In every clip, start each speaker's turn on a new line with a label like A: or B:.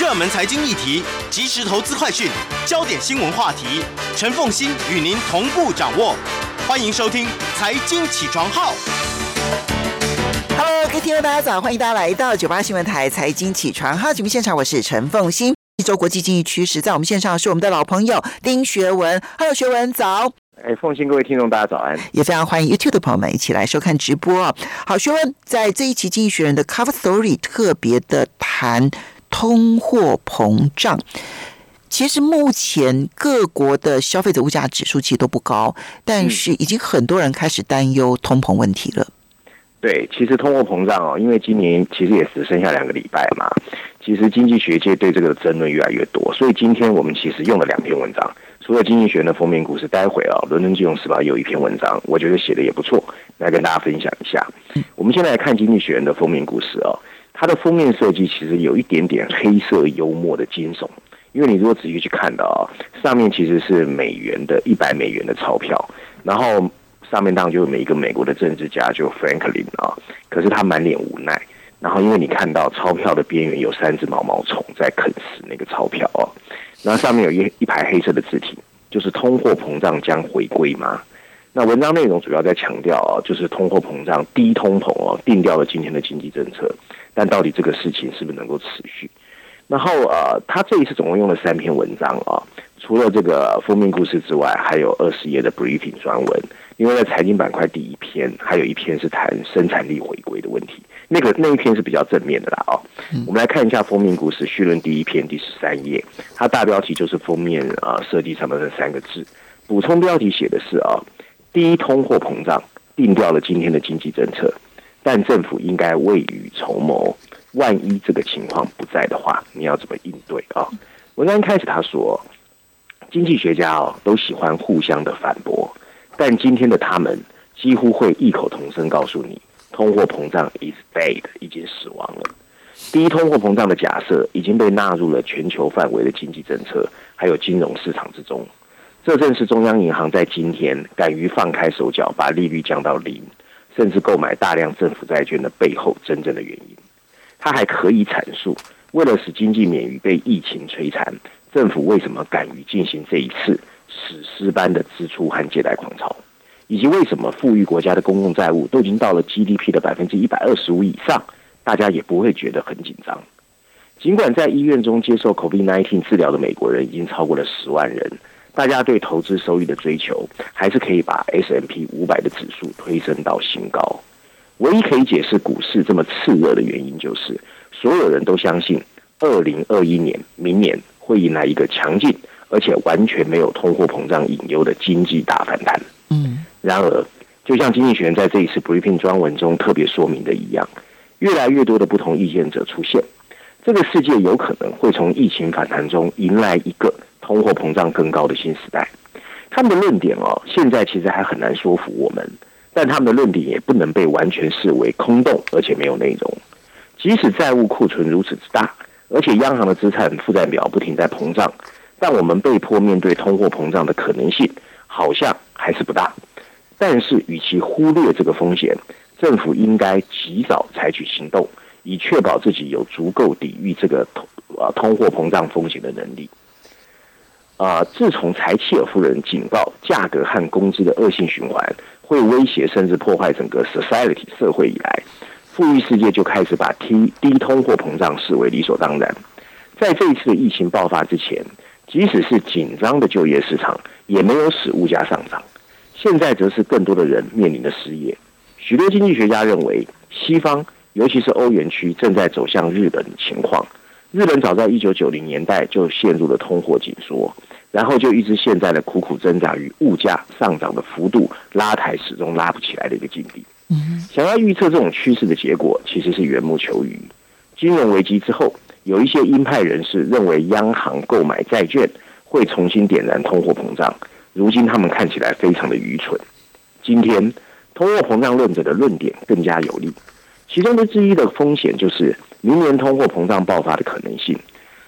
A: 热门财经议题、即时投资快讯、焦点新闻话题，陈凤欣与您同步掌握。欢迎收听《财经起床号》。
B: Hello，各位听众大家早，欢迎大家来到九八新闻台财经起床号节目现场，我是陈凤欣。一周国际经济趋势，在我们线上是我们的老朋友丁学文。Hello，学文早。
C: 哎，奉新各位听众，大家早安！
B: 也非常欢迎 YouTube 的朋友们一起来收看直播。好，学文在这一期《经济学人》的 Cover Story 特别的谈通货膨胀。其实目前各国的消费者物价指数其实都不高，但是已经很多人开始担忧通膨问题了。
C: 对，其实通货膨胀哦，因为今年其实也只剩下两个礼拜嘛，其实经济学界对这个争论越来越多，所以今天我们其实用了两篇文章。除了经济学的封面故事，待会啊，《伦敦金融时报》有一篇文章，我觉得写的也不错，来跟大家分享一下。我们先来看《经济学人》的封面故事哦，它的封面设计其实有一点点黑色幽默的惊悚，因为你如果仔细去看的啊，上面其实是美元的一百美元的钞票，然后上面当然就有每一个美国的政治家，就 Franklin 啊，可是他满脸无奈，然后因为你看到钞票的边缘有三只毛毛虫在啃食那个钞票哦。那上面有一一排黑色的字体，就是通货膨胀将回归吗？那文章内容主要在强调啊，就是通货膨胀低通膨哦，定掉了今天的经济政策，但到底这个事情是不是能够持续？然后呃，他这一次总共用了三篇文章啊，除了这个封面故事之外，还有二十页的 briefing 专文。因为在财经板块第一篇，还有一篇是谈生产力回归的问题。那个那一篇是比较正面的啦，哦，我们来看一下封面故事序论第一篇第十三页，它大标题就是封面啊设计上面的三个字，补充标题写的是啊，第一通货膨胀定掉了今天的经济政策，但政府应该未雨绸缪，万一这个情况不在的话，你要怎么应对啊？文章开始他说，经济学家哦都喜欢互相的反驳，但今天的他们几乎会异口同声告诉你。通货膨胀 is dead，已经死亡了。低通货膨胀的假设已经被纳入了全球范围的经济政策，还有金融市场之中。这正是中央银行在今天敢于放开手脚，把利率降到零，甚至购买大量政府债券的背后真正的原因。他还可以阐述，为了使经济免于被疫情摧残，政府为什么敢于进行这一次史诗般的支出和借贷狂潮。以及为什么富裕国家的公共债务都已经到了 GDP 的百分之一百二十五以上，大家也不会觉得很紧张。尽管在医院中接受 COVID-19 治疗的美国人已经超过了十万人，大家对投资收益的追求还是可以把 S M P 五百的指数推升到新高。唯一可以解释股市这么炽热的原因，就是所有人都相信二零二一年明年会迎来一个强劲而且完全没有通货膨胀隐忧的经济大反弹。嗯。然而，就像经济学人在这一次 briefing 专文中特别说明的一样，越来越多的不同意见者出现，这个世界有可能会从疫情反弹中迎来一个通货膨胀更高的新时代。他们的论点哦，现在其实还很难说服我们，但他们的论点也不能被完全视为空洞而且没有内容。即使债务库存如此之大，而且央行的资产负债表不停在膨胀，但我们被迫面对通货膨胀的可能性，好像还是不大。但是，与其忽略这个风险，政府应该及早采取行动，以确保自己有足够抵御这个通啊通货膨胀风险的能力。啊，自从柴契尔夫人警告价格和工资的恶性循环会威胁甚至破坏整个 society 社会以来，富裕世界就开始把低低通货膨胀视为理所当然。在这一次疫情爆发之前，即使是紧张的就业市场，也没有使物价上涨。现在则是更多的人面临的失业。许多经济学家认为，西方尤其是欧元区正在走向日本情况。日本早在一九九零年代就陷入了通货紧缩，然后就一直陷在了苦苦挣扎与物价上涨的幅度拉抬始终拉不起来的一个境地。想要预测这种趋势的结果，其实是缘木求鱼。金融危机之后，有一些鹰派人士认为，央行购买债券会重新点燃通货膨胀。如今他们看起来非常的愚蠢。今天通货膨胀论者的论点更加有力，其中的之一的风险就是明年通货膨胀爆发的可能性。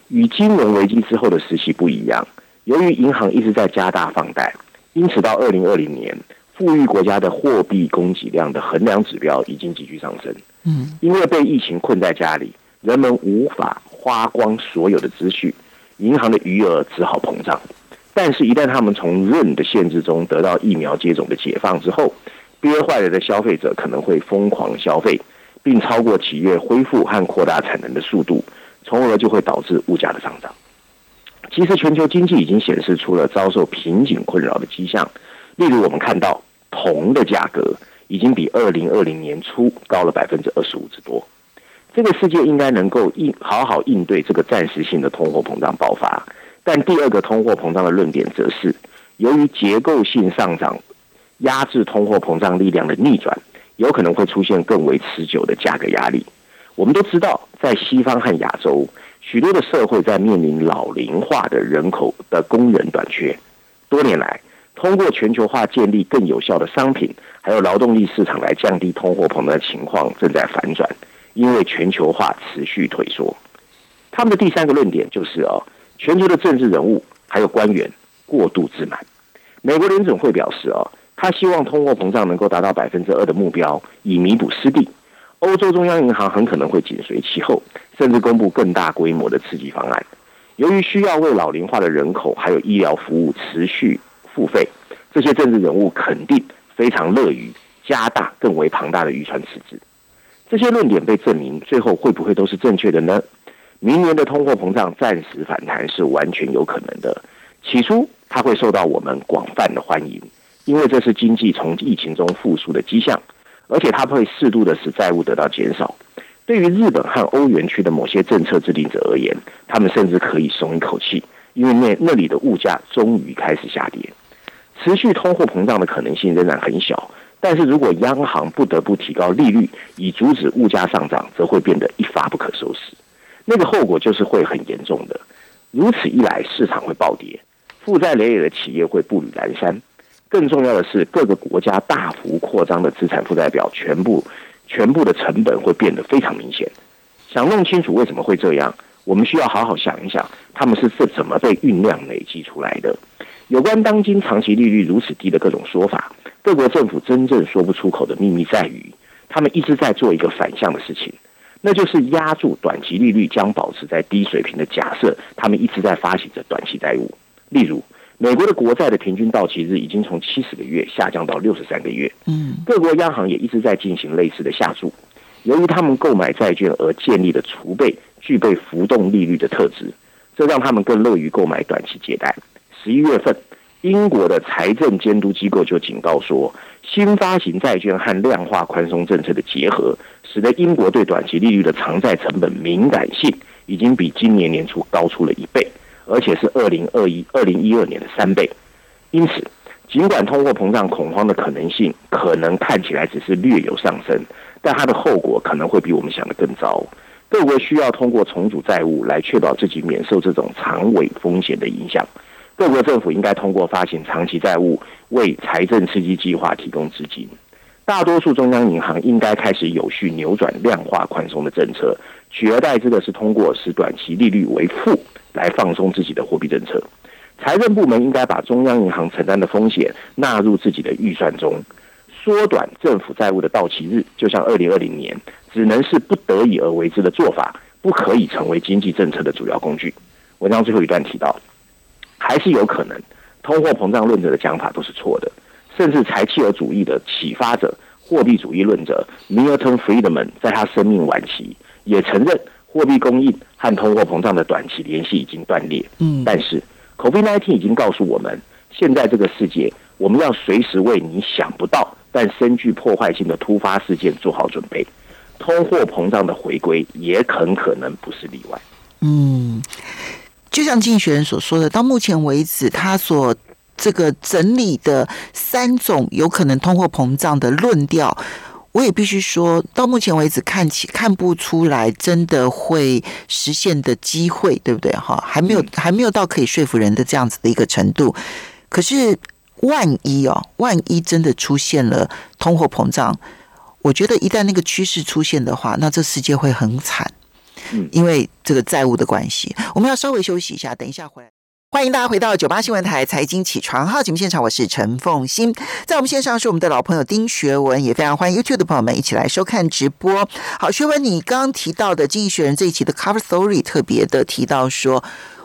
C: 与金融危机之后的时期不一样，由于银行一直在加大放贷，因此到二零二零年，富裕国家的货币供给量的衡量指标已经急剧上升。嗯，因为被疫情困在家里，人们无法花光所有的积蓄，银行的余额只好膨胀。但是，一旦他们从润的限制中得到疫苗接种的解放之后，憋坏了的消费者可能会疯狂消费，并超过企业恢复和扩大产能的速度，从而就会导致物价的上涨。其实，全球经济已经显示出了遭受瓶颈困扰的迹象。例如，我们看到铜的价格已经比二零二零年初高了百分之二十五之多。这个世界应该能够应好好应对这个暂时性的通货膨胀爆发。但第二个通货膨胀的论点则是，由于结构性上涨压制通货膨胀力量的逆转，有可能会出现更为持久的价格压力。我们都知道，在西方和亚洲，许多的社会在面临老龄化的人口的工人短缺。多年来，通过全球化建立更有效的商品还有劳动力市场来降低通货膨胀的情况正在反转，因为全球化持续退缩。他们的第三个论点就是哦。全球的政治人物还有官员过度自满。美国联准会表示，哦，他希望通货膨胀能够达到百分之二的目标，以弥补失地。欧洲中央银行很可能会紧随其后，甚至公布更大规模的刺激方案。由于需要为老龄化的人口还有医疗服务持续付费，这些政治人物肯定非常乐于加大更为庞大的预算赤字。这些论点被证明，最后会不会都是正确的呢？明年的通货膨胀暂时反弹是完全有可能的。起初，它会受到我们广泛的欢迎，因为这是经济从疫情中复苏的迹象，而且它会适度的使债务得到减少。对于日本和欧元区的某些政策制定者而言，他们甚至可以松一口气，因为那那里的物价终于开始下跌。持续通货膨胀的可能性仍然很小，但是如果央行不得不提高利率以阻止物价上涨，则会变得一发不可收拾。那个后果就是会很严重的，如此一来，市场会暴跌，负债累累的企业会步履蹒跚。更重要的是，各个国家大幅扩张的资产负债表，全部全部的成本会变得非常明显。想弄清楚为什么会这样，我们需要好好想一想，他们是是怎么被酝酿累积出来的。有关当今长期利率如此低的各种说法，各国政府真正说不出口的秘密在于，他们一直在做一个反向的事情。那就是压住短期利率将保持在低水平的假设，他们一直在发行着短期债务。例如，美国的国债的平均到期日已经从七十个月下降到六十三个月。嗯，各国央行也一直在进行类似的下注。由于他们购买债券而建立的储备具备浮动利率的特质，这让他们更乐于购买短期借贷。十一月份，英国的财政监督机构就警告说，新发行债券和量化宽松政策的结合。使得英国对短期利率的偿债成本敏感性已经比今年年初高出了一倍，而且是二零二一、二零一二年的三倍。因此，尽管通货膨胀恐慌的可能性可能看起来只是略有上升，但它的后果可能会比我们想的更糟。各国需要通过重组债务来确保自己免受这种长尾风险的影响。各国政府应该通过发行长期债务为财政刺激计划提供资金。大多数中央银行应该开始有序扭转量化宽松的政策，取而代之的是通过使短期利率为负来放松自己的货币政策。财政部门应该把中央银行承担的风险纳入自己的预算中，缩短政府债务的到期日，就像二零二零年，只能是不得已而为之的做法，不可以成为经济政策的主要工具。文章最后一段提到，还是有可能通货膨胀论者的讲法都是错的。甚至柴契尔主义的启发者、货币主义论者 Milton Friedman 在他生命晚期也承认，货币供应和通货膨胀的短期联系已经断裂。嗯，但是 COVID-19 已经告诉我们，现在这个世界，我们要随时为你想不到但深具破坏性的突发事件做好准备。通货膨胀的回归也很可能不是例外。
B: 嗯，就像经济学人所说的，到目前为止，他所这个整理的三种有可能通货膨胀的论调，我也必须说到目前为止看起看不出来真的会实现的机会，对不对？哈，还没有还没有到可以说服人的这样子的一个程度。可是万一哦，万一真的出现了通货膨胀，我觉得一旦那个趋势出现的话，那这世界会很惨。嗯，因为这个债务的关系，我们要稍微休息一下，等一下回来。欢迎大家回到九八新闻台财经起床号节目现场，我是陈凤欣，在我们线上是我们的老朋友丁学文，也非常欢迎 YouTube 的朋友们一起来收看直播。好，学文，你刚刚提到的《经济学人》这一期的 Cover Story 特别的提到说。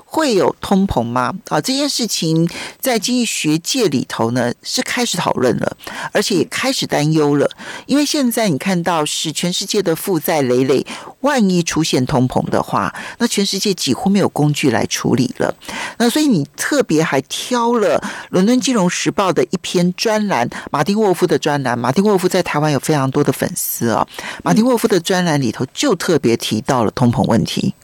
B: 会有通膨吗？啊，这件事情在经济学界里头呢是开始讨论了，而且也开始担忧了。因为现在你看到是全世界的负债累累，万一出现通膨的话，那全世界几乎没有工具来处理了。那所以你特别还挑了《伦敦金融时报》的一篇专栏，马丁沃夫的专栏。马丁沃夫在台湾有非常多的粉丝啊。马丁沃夫的专栏里头就特别提到了通膨问题。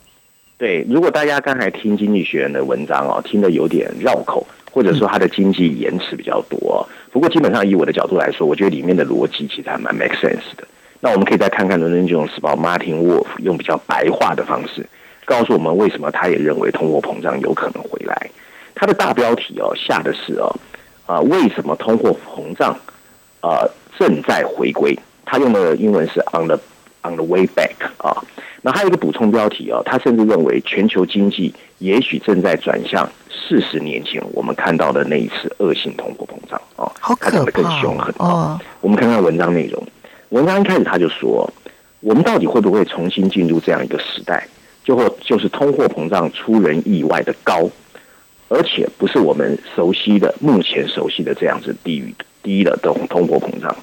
C: 对，如果大家刚才听经济学人的文章哦，听得有点绕口，或者说他的经济延迟比较多，不过基本上以我的角度来说，我觉得里面的逻辑其实还蛮 make sense 的。那我们可以再看看《伦敦金融时报》Martin Wolf 用比较白话的方式，告诉我们为什么他也认为通货膨胀有可能回来。他的大标题哦下的是哦啊，为什么通货膨胀啊正在回归？他用的英文是 on the on the way back 啊。那还有一个补充标题哦，他甚至认为全球经济也许正在转向四十年前我们看到的那一次恶性通货膨胀哦，
B: 他讲
C: 的更凶狠哦。我们看看文章内容，文章一开始他就说，我们到底会不会重新进入这样一个时代，就会就是通货膨胀出人意外的高，而且不是我们熟悉的目前熟悉的这样子低于低的通通货膨胀。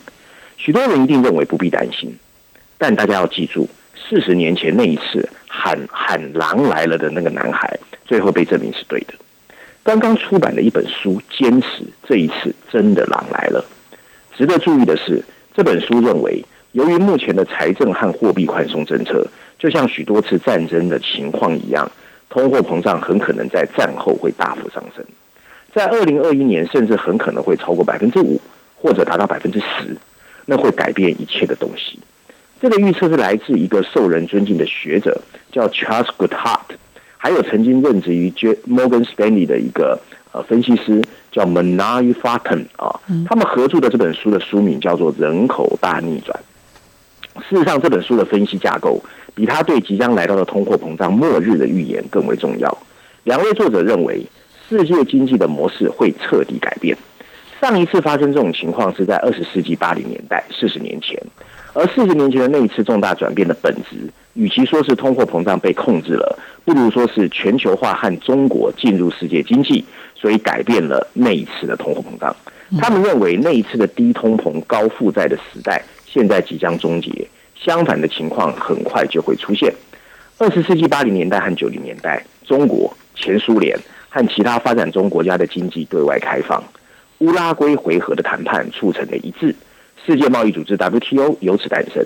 C: 许多人一定认为不必担心，但大家要记住。四十年前那一次喊喊狼来了的那个男孩，最后被证明是对的。刚刚出版的一本书坚持这一次真的狼来了。值得注意的是，这本书认为，由于目前的财政和货币宽松政策，就像许多次战争的情况一样，通货膨胀很可能在战后会大幅上升，在二零二一年甚至很可能会超过百分之五，或者达到百分之十，那会改变一切的东西。这个预测是来自一个受人尊敬的学者，叫 Charles Goodhart，还有曾经任职于 Morgan Stanley 的一个呃分析师，叫 Manai Faten 啊。他们合著的这本书的书名叫做《人口大逆转》。事实上，这本书的分析架构比他对即将来到的通货膨胀末日的预言更为重要。两位作者认为，世界经济的模式会彻底改变。上一次发生这种情况是在二十世纪八零年代，四十年前。而四十年前的那一次重大转变的本质，与其说是通货膨胀被控制了，不如说是全球化和中国进入世界经济，所以改变了那一次的通货膨胀。他们认为那一次的低通膨、高负债的时代现在即将终结，相反的情况很快就会出现。二十世纪八零年代和九零年代，中国、前苏联和其他发展中国家的经济对外开放，乌拉圭回合的谈判促成了一致。世界贸易组织 WTO 由此诞生，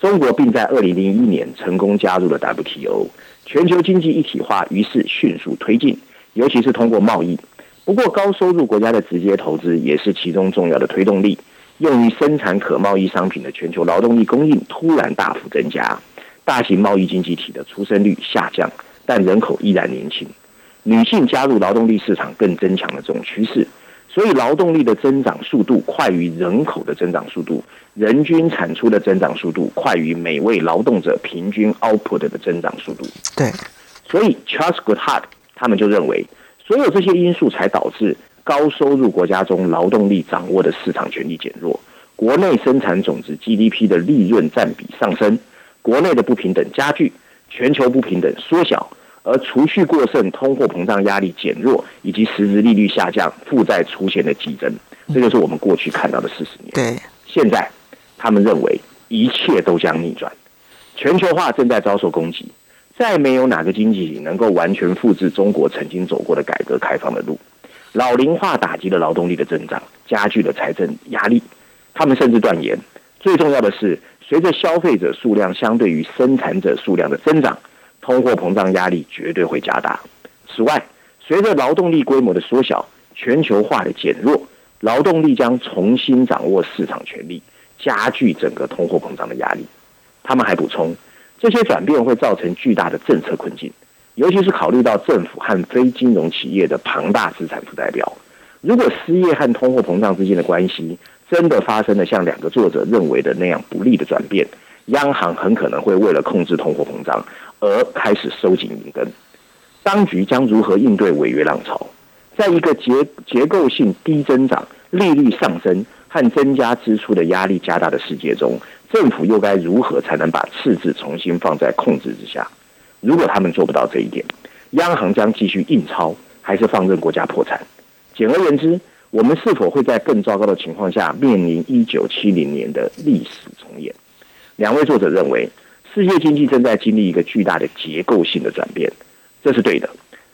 C: 中国并在二零零一年成功加入了 WTO，全球经济一体化于是迅速推进，尤其是通过贸易。不过，高收入国家的直接投资也是其中重要的推动力。用于生产可贸易商品的全球劳动力供应突然大幅增加，大型贸易经济体的出生率下降，但人口依然年轻，女性加入劳动力市场更增强了这种趋势。所以，劳动力的增长速度快于人口的增长速度，人均产出的增长速度快于每位劳动者平均 output 的增长速度。
B: 对，
C: 所以 Charles Goodhart 他们就认为，所有这些因素才导致高收入国家中劳动力掌握的市场权力减弱，国内生产总值 GDP 的利润占比上升，国内的不平等加剧，全球不平等缩小。而储蓄过剩、通货膨胀压力减弱，以及实质利率下降、负债出现的激增，这就是我们过去看到的四十年。
B: 对，
C: 现在他们认为一切都将逆转，全球化正在遭受攻击，再没有哪个经济体能够完全复制中国曾经走过的改革开放的路。老龄化打击了劳动力的增长，加剧了财政压力。他们甚至断言，最重要的是，随着消费者数量相对于生产者数量的增长。通货膨胀压力绝对会加大。此外，随着劳动力规模的缩小、全球化的减弱，劳动力将重新掌握市场权力，加剧整个通货膨胀的压力。他们还补充，这些转变会造成巨大的政策困境，尤其是考虑到政府和非金融企业的庞大资产负债表。如果失业和通货膨胀之间的关系真的发生了像两个作者认为的那样不利的转变，央行很可能会为了控制通货膨胀。而开始收紧银根，当局将如何应对违约浪潮？在一个结结构性低增长、利率上升和增加支出的压力加大的世界中，政府又该如何才能把赤字重新放在控制之下？如果他们做不到这一点，央行将继续印钞，还是放任国家破产？简而言之，我们是否会在更糟糕的情况下面临一九七零年的历史重演？两位作者认为，世界经济正在经历一个巨大的结构性的转变，这是对的。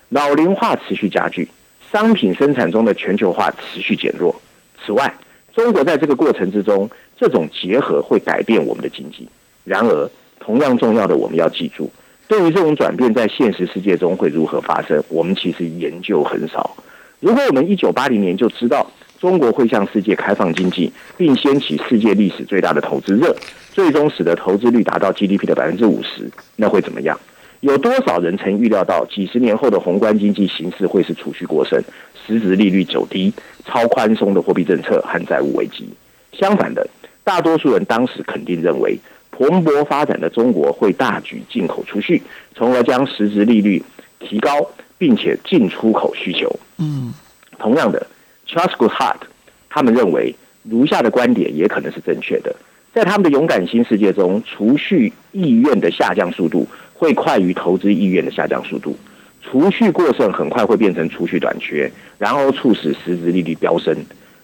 C: 老龄化持续加剧。商品生产中的全球化持续减弱。此外，中国在这个过程之中，这种结合会改变我们的经济。然而，同样重要的，我们要记住，对于这种转变在现实世界中会如何发生，我们其实研究很少。如果我们一九八零年就知道中国会向世界开放经济，并掀起世界历史最大的投资热，最终使得投资率达到 GDP 的百分之五十，那会怎么样？有多少人曾预料到几十年后的宏观经济形势会是储蓄过剩、实质利率走低、超宽松的货币政策和债务危机？相反的，大多数人当时肯定认为，蓬勃发展的中国会大举进口储蓄，从而将实质利率提高，并且进出口需求。嗯，同样的，Charles Goodhart 他们认为，如下的观点也可能是正确的。在他们的勇敢新世界中，储蓄意愿的下降速度。会快于投资意愿的下降速度，储蓄过剩很快会变成储蓄短缺，然后促使实质利率飙升。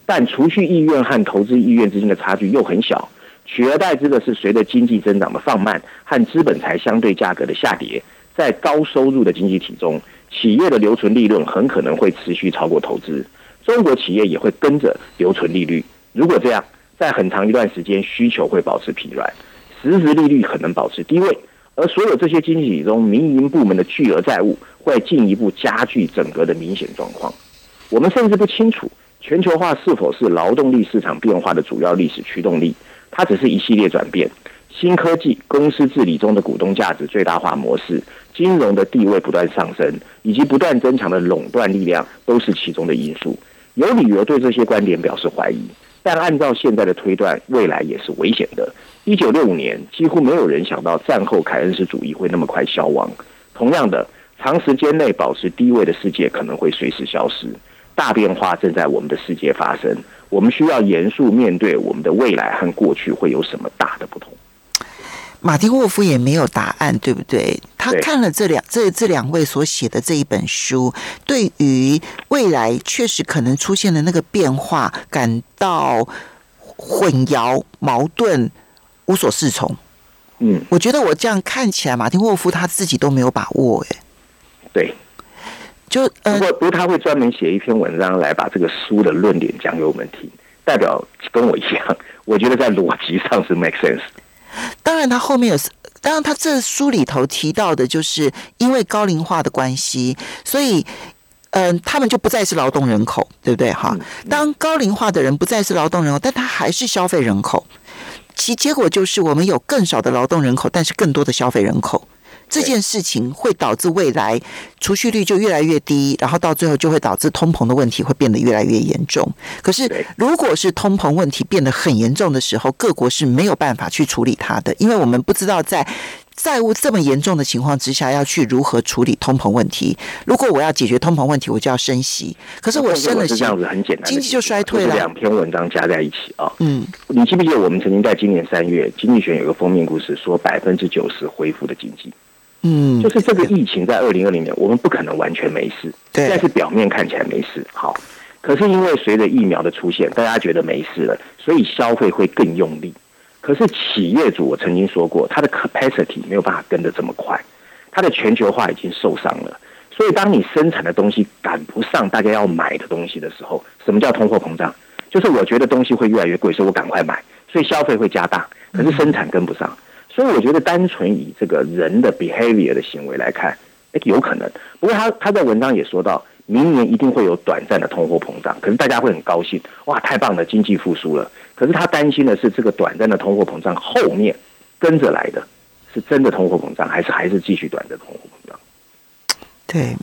C: 但储蓄意愿和投资意愿之间的差距又很小，取而代之的是，随着经济增长的放慢和资本财相对价格的下跌，在高收入的经济体中，企业的留存利润很可能会持续超过投资，中国企业也会跟着留存利率。如果这样，在很长一段时间，需求会保持疲软，实质利率可能保持低位。而所有这些经济体中，民营部门的巨额债务会进一步加剧整个的明显状况。我们甚至不清楚全球化是否是劳动力市场变化的主要历史驱动力，它只是一系列转变。新科技、公司治理中的股东价值最大化模式、金融的地位不断上升，以及不断增强的垄断力量，都是其中的因素。有理由对这些观点表示怀疑，但按照现在的推断，未来也是危险的。一九六五年，几乎没有人想到战后凯恩斯主义会那么快消亡。同样的，长时间内保持低位的世界可能会随时消失。大变化正在我们的世界发生，我们需要严肃面对我们的未来和过去会有什么大的不同。
B: 马丁沃夫也没有答案，对不对？他看了这两这这两位所写的这一本书，对于未来确实可能出现的那个变化感到混淆、矛盾。无所适从，
C: 嗯，
B: 我觉得我这样看起来，马丁沃夫他自己都没有把握，哎，
C: 对，
B: 就
C: 不过不过他会专门写一篇文章来把这个书的论点讲给我们听，代表跟我一样，我觉得在逻辑上是 make sense。
B: 当然，他后面有，当然他这书里头提到的，就是因为高龄化的关系，所以，嗯，他们就不再是劳动人口，对不对？哈，当高龄化的人不再是劳动人口，但他还是消费人口。其结果就是，我们有更少的劳动人口，但是更多的消费人口。这件事情会导致未来储蓄率就越来越低，然后到最后就会导致通膨的问题会变得越来越严重。可是，如果是通膨问题变得很严重的时候，各国是没有办法去处理它的，因为我们不知道在。债务这么严重的情况之下，要去如何处理通膨问题？如果我要解决通膨问题，我就要升息。可是我升了息，
C: 这样子很简单，
B: 经济就衰退了。
C: 两篇文章加在一起啊，
B: 嗯，
C: 你记不记得我们曾经在今年三月，经济学有个封面故事，说百分之九十恢复的经济，
B: 嗯，
C: 就是这个疫情在二零二零年，我们不可能完全没事，
B: 对，
C: 但是表面看起来没事。好，可是因为随着疫苗的出现，大家觉得没事了，所以消费会更用力。可是企业主，我曾经说过，他的 capacity 没有办法跟得这么快，他的全球化已经受伤了。所以，当你生产的东西赶不上大家要买的东西的时候，什么叫通货膨胀？就是我觉得东西会越来越贵，所以我赶快买，所以消费会加大，可是生产跟不上。所以，我觉得单纯以这个人的 behavior 的行为来看，哎，有可能。不过，他他在文章也说到。明年一定会有短暂的通货膨胀，可是大家会很高兴，哇，太棒了，经济复苏了。可是他担心的是，这个短暂的通货膨胀后面跟着来的是真的通货膨胀，还是还是继续短的通货膨胀？
B: 对，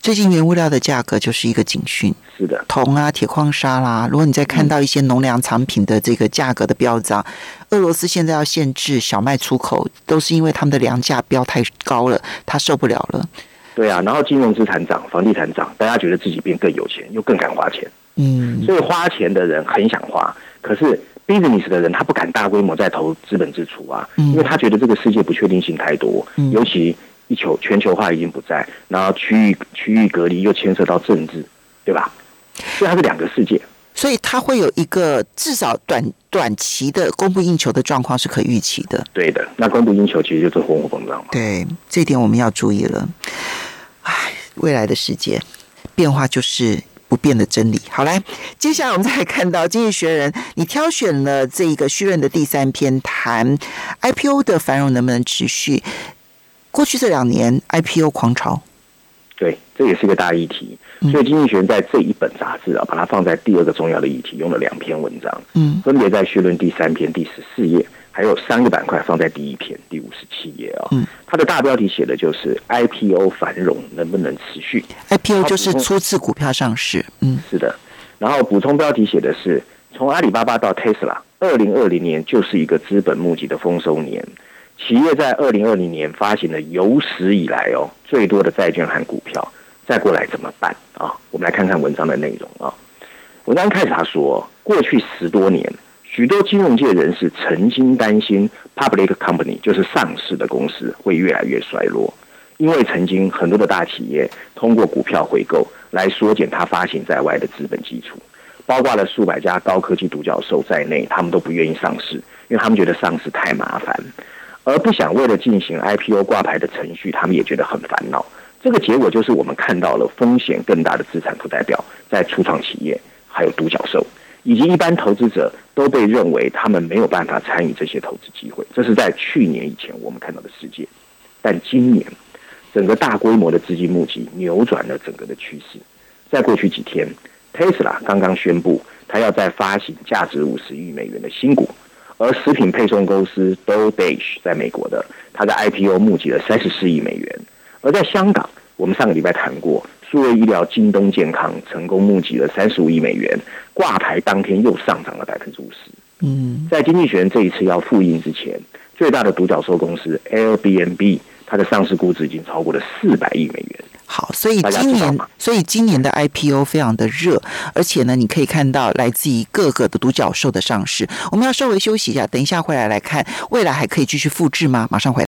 B: 最近原物料的价格就是一个警讯。
C: 是的，
B: 铜啊、铁矿砂啦，如果你再看到一些农粮产品的这个价格的飙涨，俄罗斯现在要限制小麦出口，都是因为他们的粮价飙太高了，他受不了了。
C: 对啊，然后金融资产涨，房地产涨，大家觉得自己变更有钱，又更敢花钱。
B: 嗯，
C: 所以花钱的人很想花，可是 business 的人他不敢大规模再投资本支出啊，
B: 嗯
C: 因为他觉得这个世界不确定性太多，
B: 嗯
C: 尤其一球全球化已经不在，然后区域区域隔离又牵涉到政治，对吧？所以它是两个世界。
B: 所以它会有一个至少短短期的供不应求的状况是可预期的。
C: 对的，那供不应求其实就是通货膨胀嘛。
B: 对，这一点我们要注意了。唉，未来的世界变化就是不变的真理。好，来，接下来我们再来看到《经济学人》，你挑选了这一个序论的第三篇，谈 IPO 的繁荣能不能持续。过去这两年 IPO 狂潮，
C: 对，这也是一个大议题。
B: 嗯
C: 所以《经济学人》在这一本杂志啊，把它放在第二个重要的议题，用了两篇文章，
B: 嗯
C: 分别在序论第三篇第十四页，还有三个板块放在第一篇第五十七页啊。
B: 嗯，
C: 它的大标题写的就是 IPO 繁荣能不能持续
B: ？，IPO 就是初次股票上市。嗯
C: 是的。然后补充标题写的是从阿里巴巴到 Tesla，二零二零年就是一个资本募集的丰收年。企业在二零二零年发行了有史以来哦最多的债券和股票，再过来怎么办啊？我们来看看文章的内容啊。文章开始他说，过去十多年，许多金融界人士曾经担心 public company 就是上市的公司会越来越衰落，因为曾经很多的大企业通过股票回购来缩减它发行在外的资本基础，包括了数百家高科技独角兽在内，他们都不愿意上市，因为他们觉得上市太麻烦，而不想为了进行 IPO 挂牌的程序，他们也觉得很烦恼。这个结果就是我们看到了风险更大的资产负债表在初创企业，还有独角兽，以及一般投资者都被认为他们没有办法参与这些投资机会。这是在去年以前我们看到的世界，但今年整个大规模的资金募集扭转了整个的趋势。在过去几天，Tesla 刚刚宣布，它要再发行价值五十亿美元的新股，而食品配送公司 DoorDash 在美国的，它的 IPO 募集了三十四亿美元。而在香港，我们上个礼拜谈过，数位医疗京东健康成功募集了三十五亿美元，挂牌当天又上涨了百分之五十。
B: 嗯
C: 在经济学人这一次要复印之前，最大的独角兽公司 Airbnb，它的上市估值已经超过了四百亿美元。
B: 好，所以今年所以今年的 IPO 非常的热，而且呢，你可以看到来自于各个的独角兽的上市。我们要稍微休息一下，等一下回来来看，未来还可以继续复制吗？马上回来。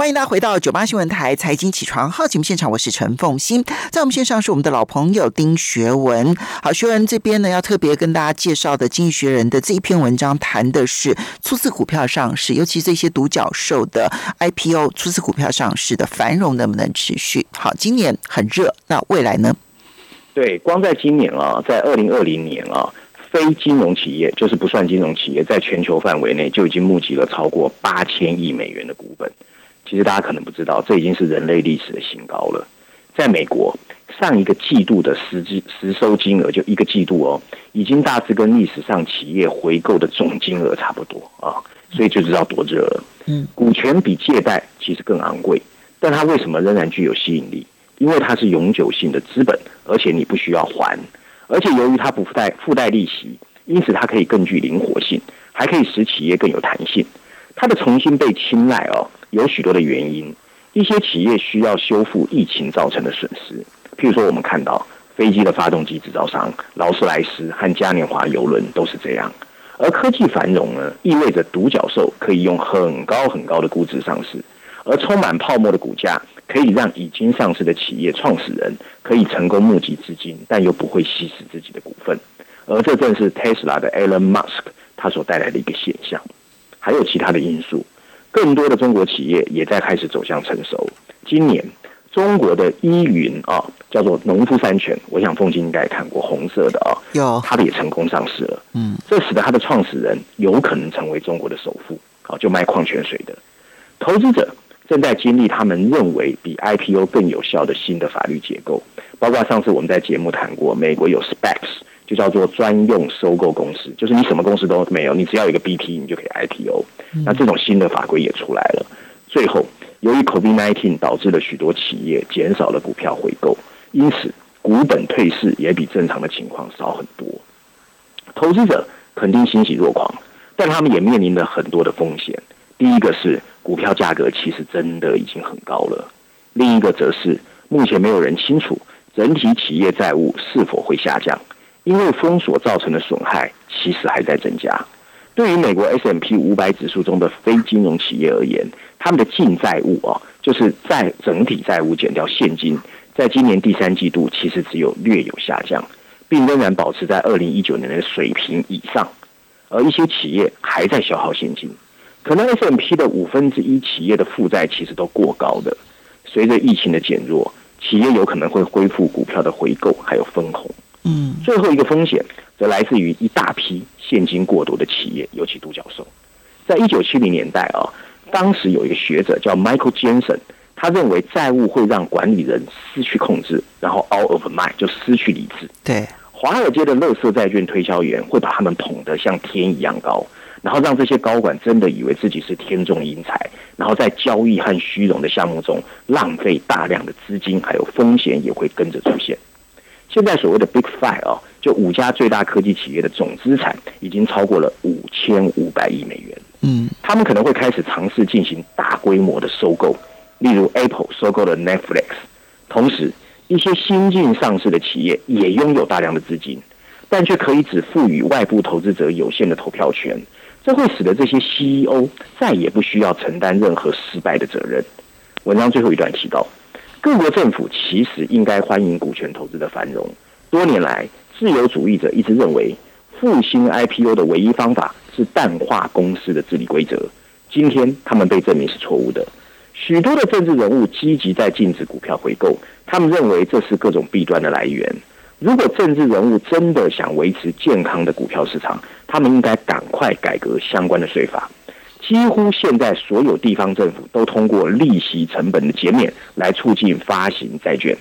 B: 欢迎大家回到九八新闻台财经起床号节目现场，我是陈凤欣，在我们线上是我们的老朋友丁学文。好，学文这边呢要特别跟大家介绍的《经济学人》的这一篇文章，谈的是初次股票上市，尤其这些独角兽的 IPO 初次股票上市的繁荣能不能持续？好，今年很热，那未来呢？
C: 对，光在今年啊，在二零二零年啊，非金融企业就是不算金融企业，在全球范围内就已经募集了超过八千亿美元的股本。其实大家可能不知道，这已经是人类历史的新高了。在美国，上一个季度的实际实收金额就一个季度哦，已经大致跟历史上企业回购的总金额差不多啊，所以就知道多热了。
B: 嗯，
C: 股权比借贷其实更昂贵，但它为什么仍然具有吸引力？因为它是永久性的资本，而且你不需要还，而且由于它不附带附带利息，因此它可以更具灵活性，还可以使企业更有弹性。它的重新被青睐哦，有许多的原因。一些企业需要修复疫情造成的损失，譬如说我们看到飞机的发动机制造商劳斯莱斯和嘉年华邮轮都是这样。而科技繁荣呢，意味着独角兽可以用很高很高的估值上市，而充满泡沫的股价可以让已经上市的企业创始人可以成功募集资金，但又不会稀释自己的股份。而这正是 Tesla 的 Elon Musk 他所带来的一个现象。还有其他的因素，更多的中国企业也在开始走向成熟。今年中国的依云啊，叫做农夫山泉，我想凤姐应该也看过，红色的啊，
B: 有
C: 它的也成功上市了。
B: 嗯，
C: 这使得它的创始人有可能成为中国的首富，啊，就卖矿泉水的。投资者正在经历他们认为比 IPO 更有效的新的法律结构，包括上次我们在节目谈过，美国有 SPACs，就叫做专用收购公司，就是你什么公司都没有，你只要有一个 BP，你就可以 IPO。那这种新的法规也出来了。最后，由于 COVID-19 导致了许多企业减少了股票回购，因此股本退市也比正常的情况少很多。投资者肯定欣喜若狂，但他们也面临了很多的风险。第一个是股票价格其实真的已经很高了，另一个则是目前没有人清楚整体企业债务是否会下降，因为封锁造成的损害其实还在增加。对于美国 S M P 五百指数中的非金融企业而言，他们的净债务哦，就是在整体债务减掉现金，在今年第三季度其实只有略有下降，并仍然保持在二零一九年的水平以上。而一些企业还在消耗现金，可能 S M P 的五分之一企业的负债其实都过高的。随着疫情的减弱，企业有可能会恢复股票的回购，还有分红。
B: 嗯，
C: 最后一个风险则来自于一大批现金过多的企业，尤其独角兽。在一九七零年代啊，当时有一个学者叫 Michael Jensen，他认为债务会让管理人失去控制，然后 out of mind 就失去理智。
B: 对，
C: 华尔街的乐色债券推销员会把他们捧得像天一样高，然后让这些高管真的以为自己是天纵英才，然后在交易和虚荣的项目中浪费大量的资金，还有风险也会跟着出现。现在所谓的 Big Five 啊，就五家最大科技企业的总资产已经超过了五千五百亿美元。
B: 嗯，
C: 他们可能会开始尝试进行大规模的收购，例如 Apple 收购了 Netflix。同时，一些新进上市的企业也拥有大量的资金，但却可以只赋予外部投资者有限的投票权。这会使得这些 CEO 再也不需要承担任何失败的责任。文章最后一段提到。各国政府其实应该欢迎股权投资的繁荣。多年来，自由主义者一直认为，复兴 IPO 的唯一方法是淡化公司的治理规则。今天，他们被证明是错误的。许多的政治人物积极在禁止股票回购，他们认为这是各种弊端的来源。如果政治人物真的想维持健康的股票市场，他们应该赶快改革相关的税法。几乎现在所有地方政府都通过利息成本的减免来促进发行债券，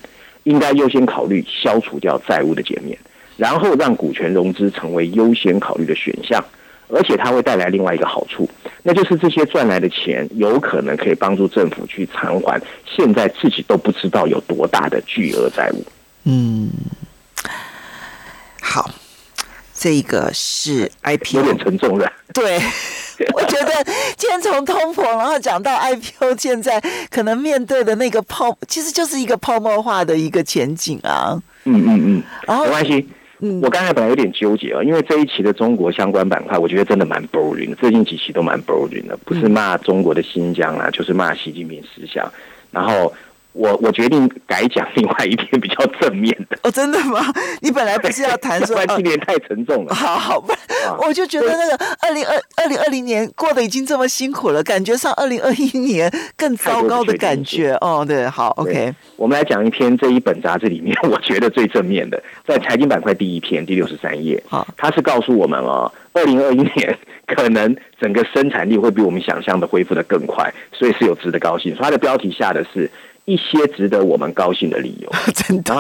C: 应该优先考虑消除掉债务的减免，然后让股权融资成为优先考虑的选项。而且它会带来另外一个好处，那就是这些赚来的钱有可能可以帮助政府去偿还现在自己都不知道有多大的巨额债务。
B: 嗯，好，这个是 IPO，
C: 有点沉重了。
B: 对。我觉得今天从通膨，然后讲到 IPO，现在可能面对的那个泡，其实就是一个泡沫化的一个前景啊。
C: 嗯嗯嗯，没关系。嗯，我刚才本来有点纠结啊，因为这一期的中国相关板块，我觉得真的蛮 boring 的。最近几期都蛮 boring 的，不是骂中国的新疆啊，就是骂习近平思想，然后。我我决定改讲另外一篇比较正面的
B: 哦，真的吗？你本来不是要谈说
C: 今年太沉重了，
B: 好好吧？我就觉得那个二零二二零二零年过得已经这么辛苦了，感觉上二零二一年更糟糕的感觉哦。对，好，OK，
C: 我们来讲一篇这一本杂志里面 我觉得最正面的，在财经板块第一篇第六十三页，
B: 好，
C: 它是告诉我们哦，二零二一年 可能整个生产力会比我们想象的恢复的更快，所以是有值得高兴。它的标题下的是。一些值得我们高兴的理由，
B: 真的。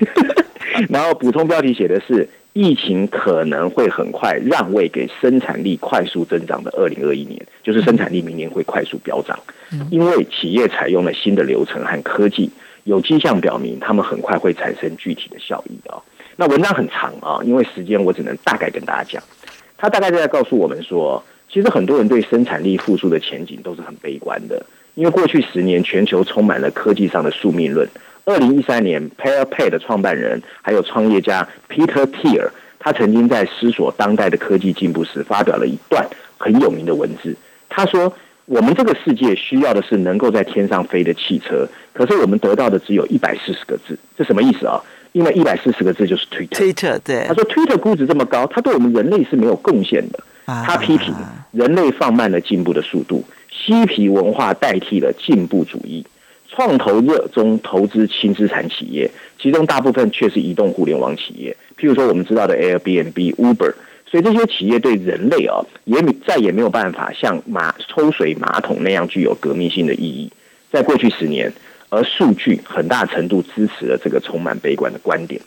C: 然后补充标题写的是：疫情可能会很快让位给生产力快速增长的二零二一年，就是生产力明年会快速飙涨，因为企业采用了新的流程和科技，有迹象表明他们很快会产生具体的效益啊。那文章很长啊，因为时间我只能大概跟大家讲。他大概在告诉我们说，其实很多人对生产力复苏的前景都是很悲观的。因为过去十年，全球充满了科技上的宿命论。二零一三年，PairPay 的创办人还有创业家 Peter Thiel，他曾经在思索当代的科技进步时，发表了一段很有名的文字。他说：“我们这个世界需要的是能够在天上飞的汽车，可是我们得到的只有一百四十个字。这什么意思啊？因为一百四十个字就是 Twitter。
B: Twitter 对。
C: 他说：Twitter 估值这么高，它对我们人类是没有贡献的。他批评人类放慢了进步的速度。”嬉皮文化代替了进步主义，创投热衷投资轻资产企业，其中大部分却是移动互联网企业。譬如说，我们知道的 Airbnb、Uber，所以这些企业对人类啊，也再也没有办法像马抽水马桶那样具有革命性的意义。在过去十年，而数据很大程度支持了这个充满悲观的观点。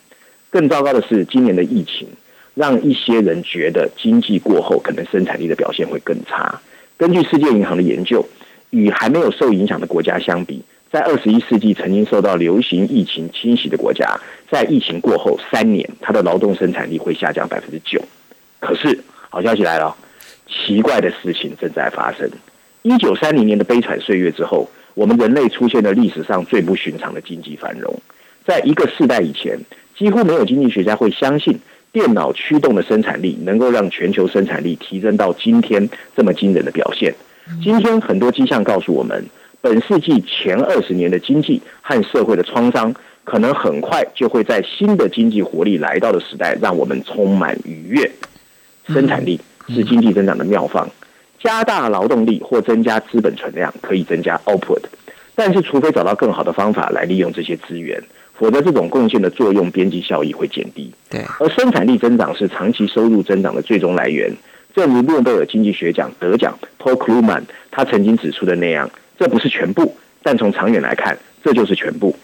C: 更糟糕的是，今年的疫情让一些人觉得经济过后，可能生产力的表现会更差。根据世界银行的研究，与还没有受影响的国家相比，在二十一世纪曾经受到流行疫情侵袭的国家，在疫情过后三年，它的劳动生产力会下降百分之九。可是，好消息来了，奇怪的事情正在发生。一九三零年的悲惨岁月之后，我们人类出现了历史上最不寻常的经济繁荣。在一个世代以前，几乎没有经济学家会相信电脑驱动的生产力能够让全球生产力提升到今天这么惊人的表现。今天很多迹象告诉我们，本世纪前二十年的经济和社会的创伤，可能很快就会在新的经济活力来到的时代，让我们充满愉悦。生产力是经济增长的妙方，加大劳动力或增加资本存量可以增加 output，但是除非找到更好的方法来利用这些资源。否则，这种贡献的作用边际效益会减低。
B: 对，
C: 而生产力增长是长期收入增长的最终来源。正如诺贝尔经济学奖得奖 Paul Krugman 他曾经指出的那样，这不是全部，但从长远来看，这就是全部。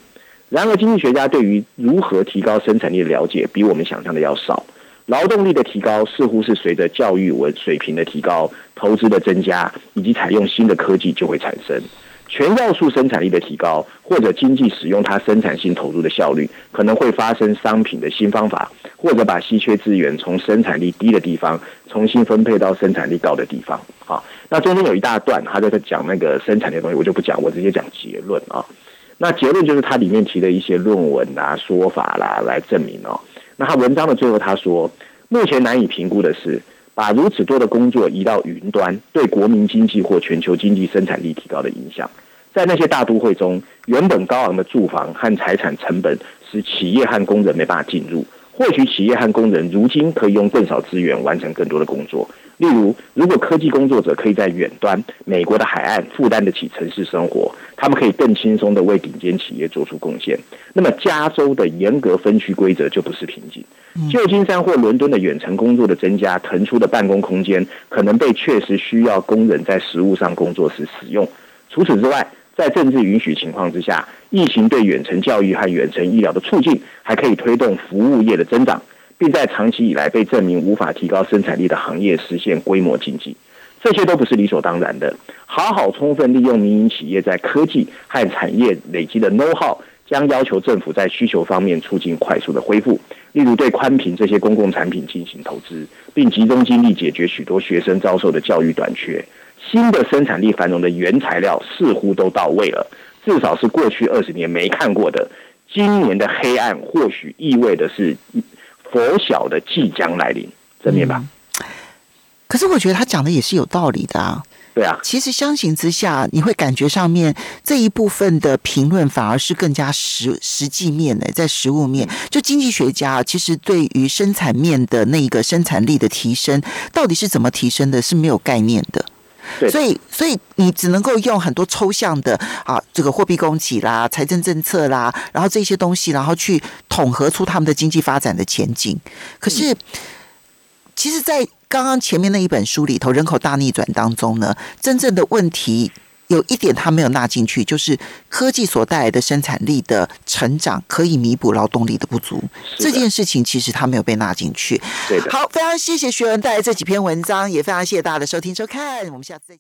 C: 然而，经济学家对于如何提高生产力的了解比我们想象的要少。劳动力的提高似乎是随着教育文水平的提高、投资的增加以及采用新的科技就会产生。全要素生产力的提高，或者经济使用它生产性投入的效率，可能会发生商品的新方法，或者把稀缺资源从生产力低的地方重新分配到生产力高的地方。啊，那中间有一大段，他在讲那个生产力的东西，我就不讲，我直接讲结论啊。那结论就是他里面提的一些论文啊、说法啦，来证明哦。那他文章的最后他说，目前难以评估的是。把如此多的工作移到云端，对国民经济或全球经济生产力提高的影响，在那些大都会中，原本高昂的住房和财产成本使企业和工人没办法进入。或许企业和工人如今可以用更少资源完成更多的工作。例如，如果科技工作者可以在远端美国的海岸负担得起城市生活，他们可以更轻松地为顶尖企业做出贡献。那么，加州的严格分区规则就不是瓶颈。旧金山或伦敦的远程工作的增加，腾出的办公空间可能被确实需要工人在实物上工作时使用。除此之外，在政治允许情况之下，疫情对远程教育和远程医疗的促进，还可以推动服务业的增长，并在长期以来被证明无法提高生产力的行业实现规模经济。这些都不是理所当然的。好好充分利用民营企业在科技和产业累积的 know how，将要求政府在需求方面促进快速的恢复，例如对宽频这些公共产品进行投资，并集中精力解决许多学生遭受的教育短缺。新的生产力繁荣的原材料似乎都到位了，至少是过去二十年没看过的。今年的黑暗或许意味的是佛晓的即将来临，正面吧？
B: 可是我觉得他讲的也是有道理的啊。
C: 对啊，
B: 其实相形之下，你会感觉上面这一部分的评论反而是更加实实际面的，在实物面，就经济学家其实对于生产面的那一个生产力的提升，到底是怎么提升的，是没有概念的。所以，所以你只能够用很多抽象的啊，这个货币供给啦、财政政策啦，然后这些东西，然后去统合出他们的经济发展的前景。可是，其实，在刚刚前面那一本书里头，《人口大逆转》当中呢，真正的问题有一点他没有纳进去，就是科技所带来的生产力的成长可以弥补劳动力的不足。这件事情其实他没有被纳进去。
C: 对的。
B: 好，非常谢谢学文带来这几篇文章，也非常谢谢大家的收听收看，我们下次再见。